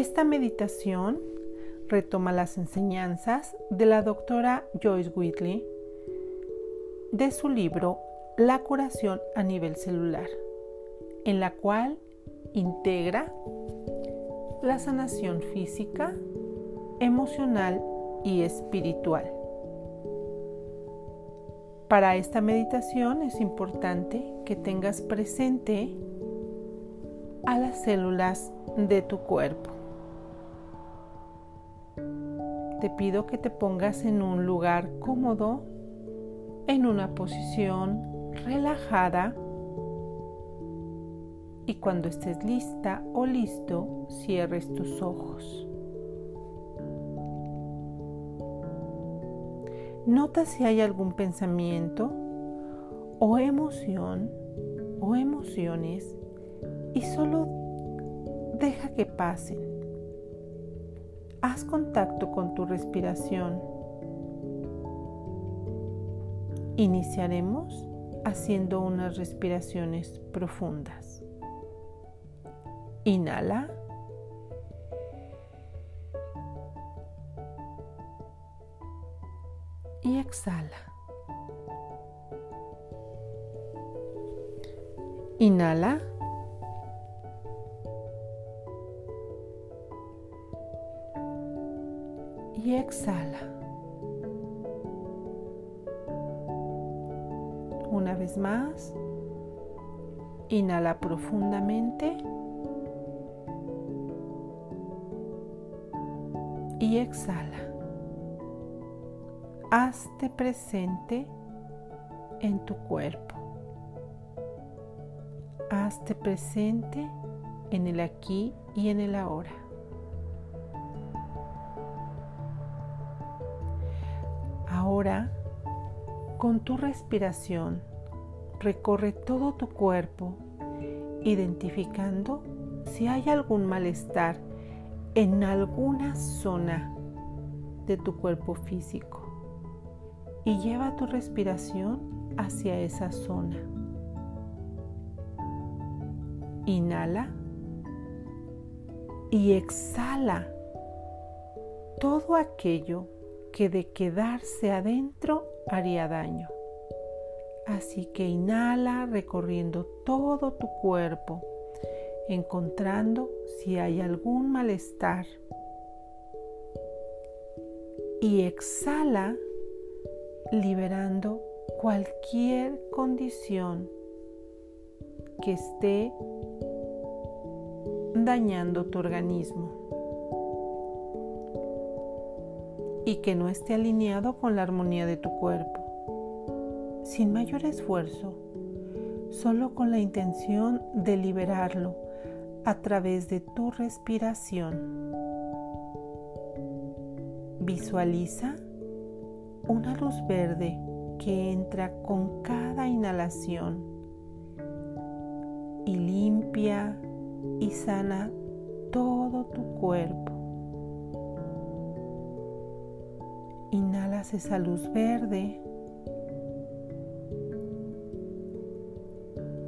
Esta meditación retoma las enseñanzas de la doctora Joyce Whitley de su libro La curación a nivel celular, en la cual integra la sanación física, emocional y espiritual. Para esta meditación es importante que tengas presente a las células de tu cuerpo. Te pido que te pongas en un lugar cómodo, en una posición relajada y cuando estés lista o listo, cierres tus ojos. Nota si hay algún pensamiento o emoción o emociones y solo deja que pasen. Haz contacto con tu respiración. Iniciaremos haciendo unas respiraciones profundas. Inhala. Y exhala. Inhala. Y exhala. Una vez más, inhala profundamente y exhala. Hazte presente en tu cuerpo. Hazte presente en el aquí y en el ahora. Con tu respiración, recorre todo tu cuerpo, identificando si hay algún malestar en alguna zona de tu cuerpo físico y lleva tu respiración hacia esa zona. Inhala y exhala todo aquello que de quedarse adentro haría daño. Así que inhala recorriendo todo tu cuerpo, encontrando si hay algún malestar. Y exhala liberando cualquier condición que esté dañando tu organismo. Y que no esté alineado con la armonía de tu cuerpo. Sin mayor esfuerzo, solo con la intención de liberarlo a través de tu respiración. Visualiza una luz verde que entra con cada inhalación y limpia y sana todo tu cuerpo. Inhalas esa luz verde.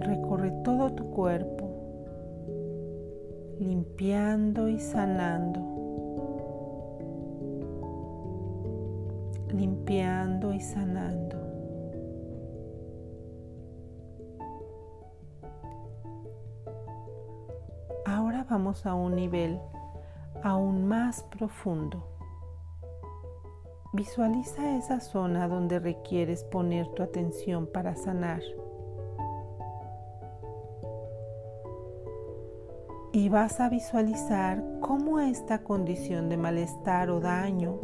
Recorre todo tu cuerpo, limpiando y sanando. Limpiando y sanando. Ahora vamos a un nivel aún más profundo. Visualiza esa zona donde requieres poner tu atención para sanar. Y vas a visualizar cómo esta condición de malestar o daño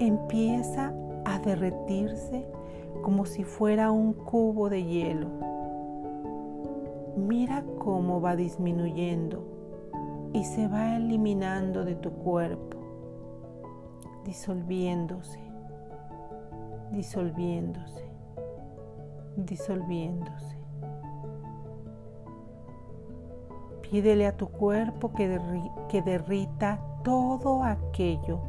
empieza a derretirse como si fuera un cubo de hielo. Mira cómo va disminuyendo y se va eliminando de tu cuerpo disolviéndose, disolviéndose, disolviéndose. Pídele a tu cuerpo que, que derrita todo aquello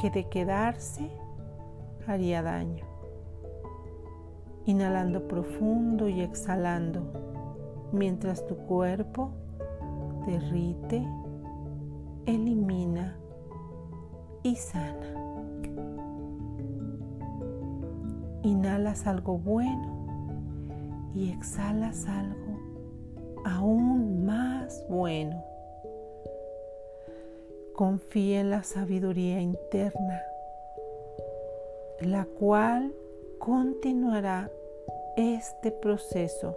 que de quedarse haría daño. Inhalando profundo y exhalando mientras tu cuerpo derrite elimina y sana. Inhalas algo bueno y exhalas algo aún más bueno. Confía en la sabiduría interna, la cual continuará este proceso.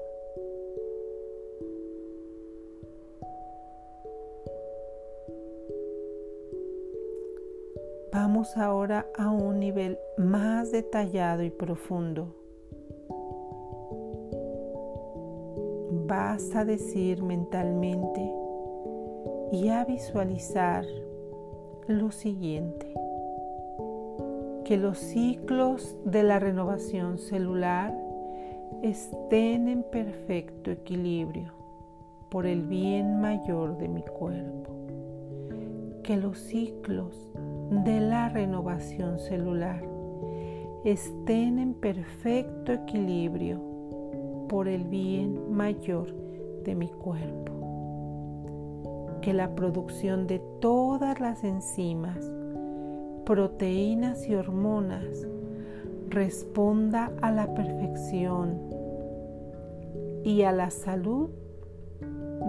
Ahora a un nivel más detallado y profundo. Vas a decir mentalmente y a visualizar lo siguiente, que los ciclos de la renovación celular estén en perfecto equilibrio por el bien mayor de mi cuerpo, que los ciclos renovación celular estén en perfecto equilibrio por el bien mayor de mi cuerpo que la producción de todas las enzimas, proteínas y hormonas responda a la perfección y a la salud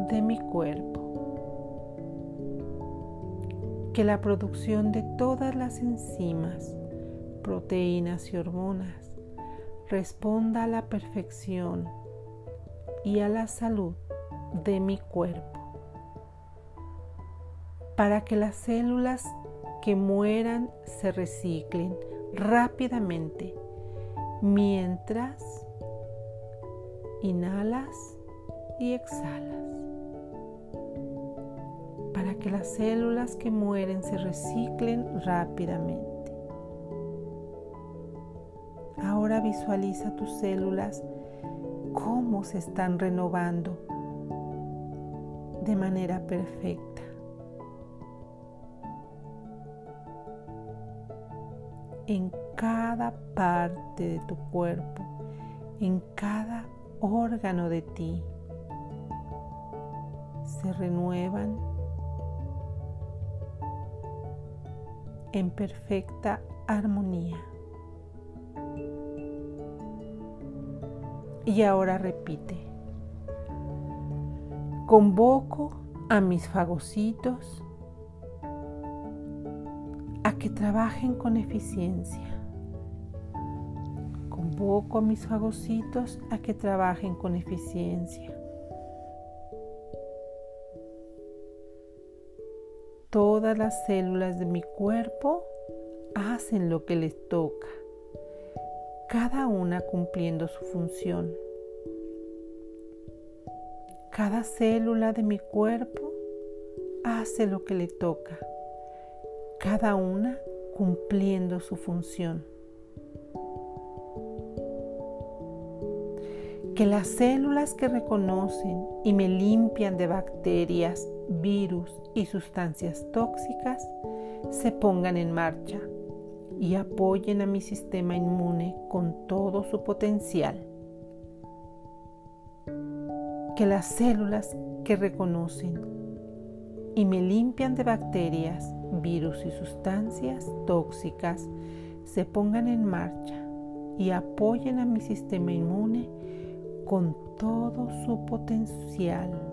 de mi cuerpo. Que la producción de todas las enzimas, proteínas y hormonas responda a la perfección y a la salud de mi cuerpo para que las células que mueran se reciclen rápidamente mientras inhalas y exhalas. Para que las células que mueren se reciclen rápidamente. Ahora visualiza tus células cómo se están renovando de manera perfecta. en cada parte de tu cuerpo, en cada órgano de ti. Se renuevan en perfecta armonía. Y ahora repite. Convoco a mis fagocitos que trabajen con eficiencia. Convoco a mis fagocitos a que trabajen con eficiencia. Todas las células de mi cuerpo hacen lo que les toca, cada una cumpliendo su función. Cada célula de mi cuerpo hace lo que le toca cada una cumpliendo su función. Que las células que reconocen y me limpian de bacterias, virus y sustancias tóxicas se pongan en marcha y apoyen a mi sistema inmune con todo su potencial. Que las células que reconocen y me limpian de bacterias, virus y sustancias tóxicas se pongan en marcha y apoyen a mi sistema inmune con todo su potencial.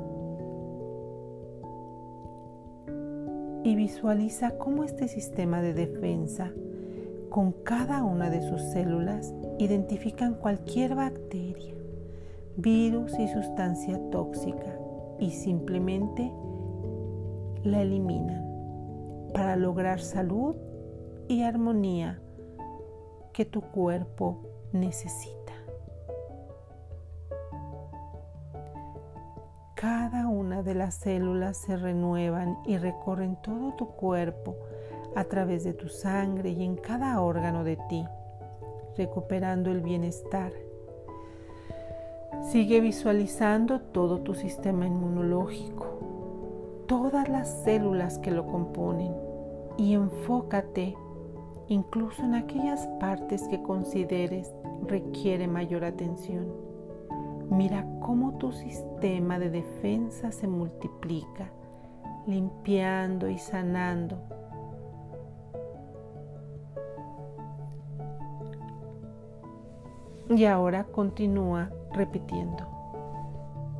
Y visualiza cómo este sistema de defensa con cada una de sus células identifican cualquier bacteria, virus y sustancia tóxica y simplemente la eliminan para lograr salud y armonía que tu cuerpo necesita. Cada una de las células se renuevan y recorren todo tu cuerpo a través de tu sangre y en cada órgano de ti, recuperando el bienestar. Sigue visualizando todo tu sistema inmunológico, todas las células que lo componen y enfócate incluso en aquellas partes que consideres requiere mayor atención. Mira cómo tu sistema de defensa se multiplica limpiando y sanando. Y ahora continúa repitiendo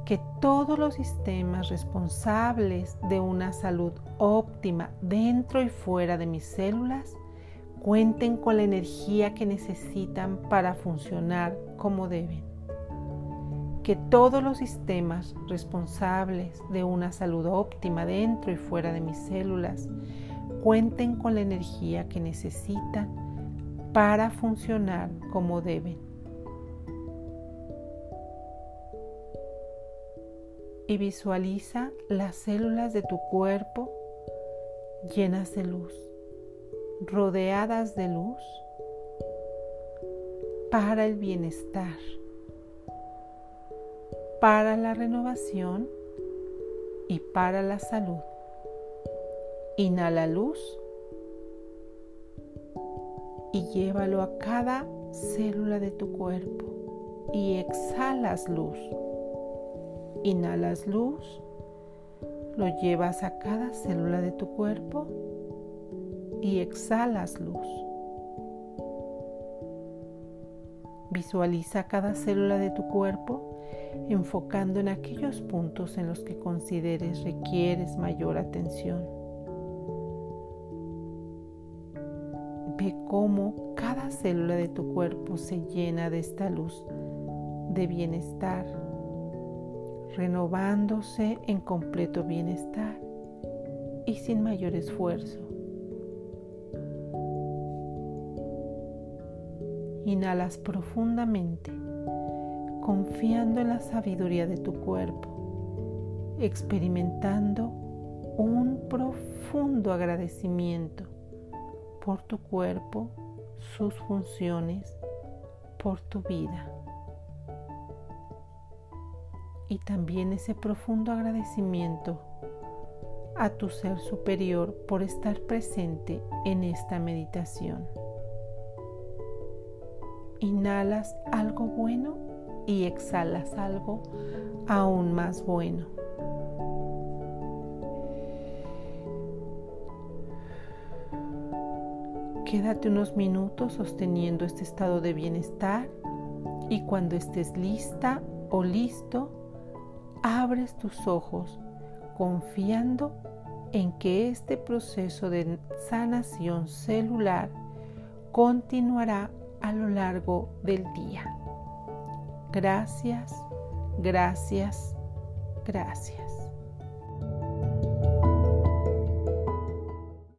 que todos los sistemas responsables de una salud óptima dentro y fuera de mis células cuenten con la energía que necesitan para funcionar como deben. Que todos los sistemas responsables de una salud óptima dentro y fuera de mis células cuenten con la energía que necesitan para funcionar como deben. y visualiza las células de tu cuerpo llenas de luz, rodeadas de luz para el bienestar, para la renovación y para la salud. Inhala luz y llévalo a cada célula de tu cuerpo y exhalas luz. Inhalas luz, lo llevas a cada célula de tu cuerpo y exhalas luz. Visualiza cada célula de tu cuerpo enfocando en aquellos puntos en los que consideres requieres mayor atención. Ve cómo cada célula de tu cuerpo se llena de esta luz de bienestar renovándose en completo bienestar y sin mayor esfuerzo. Inhalas profundamente, confiando en la sabiduría de tu cuerpo, experimentando un profundo agradecimiento por tu cuerpo, sus funciones, por tu vida y también ese profundo agradecimiento a tu ser superior por estar presente en esta meditación. Inhalas algo bueno y exhalas algo aún más bueno. Quédate unos minutos sosteniendo este estado de bienestar y cuando estés lista o listo, abres tus ojos confiando en que este proceso de sanación celular continuará a lo largo del día. Gracias, gracias, gracias.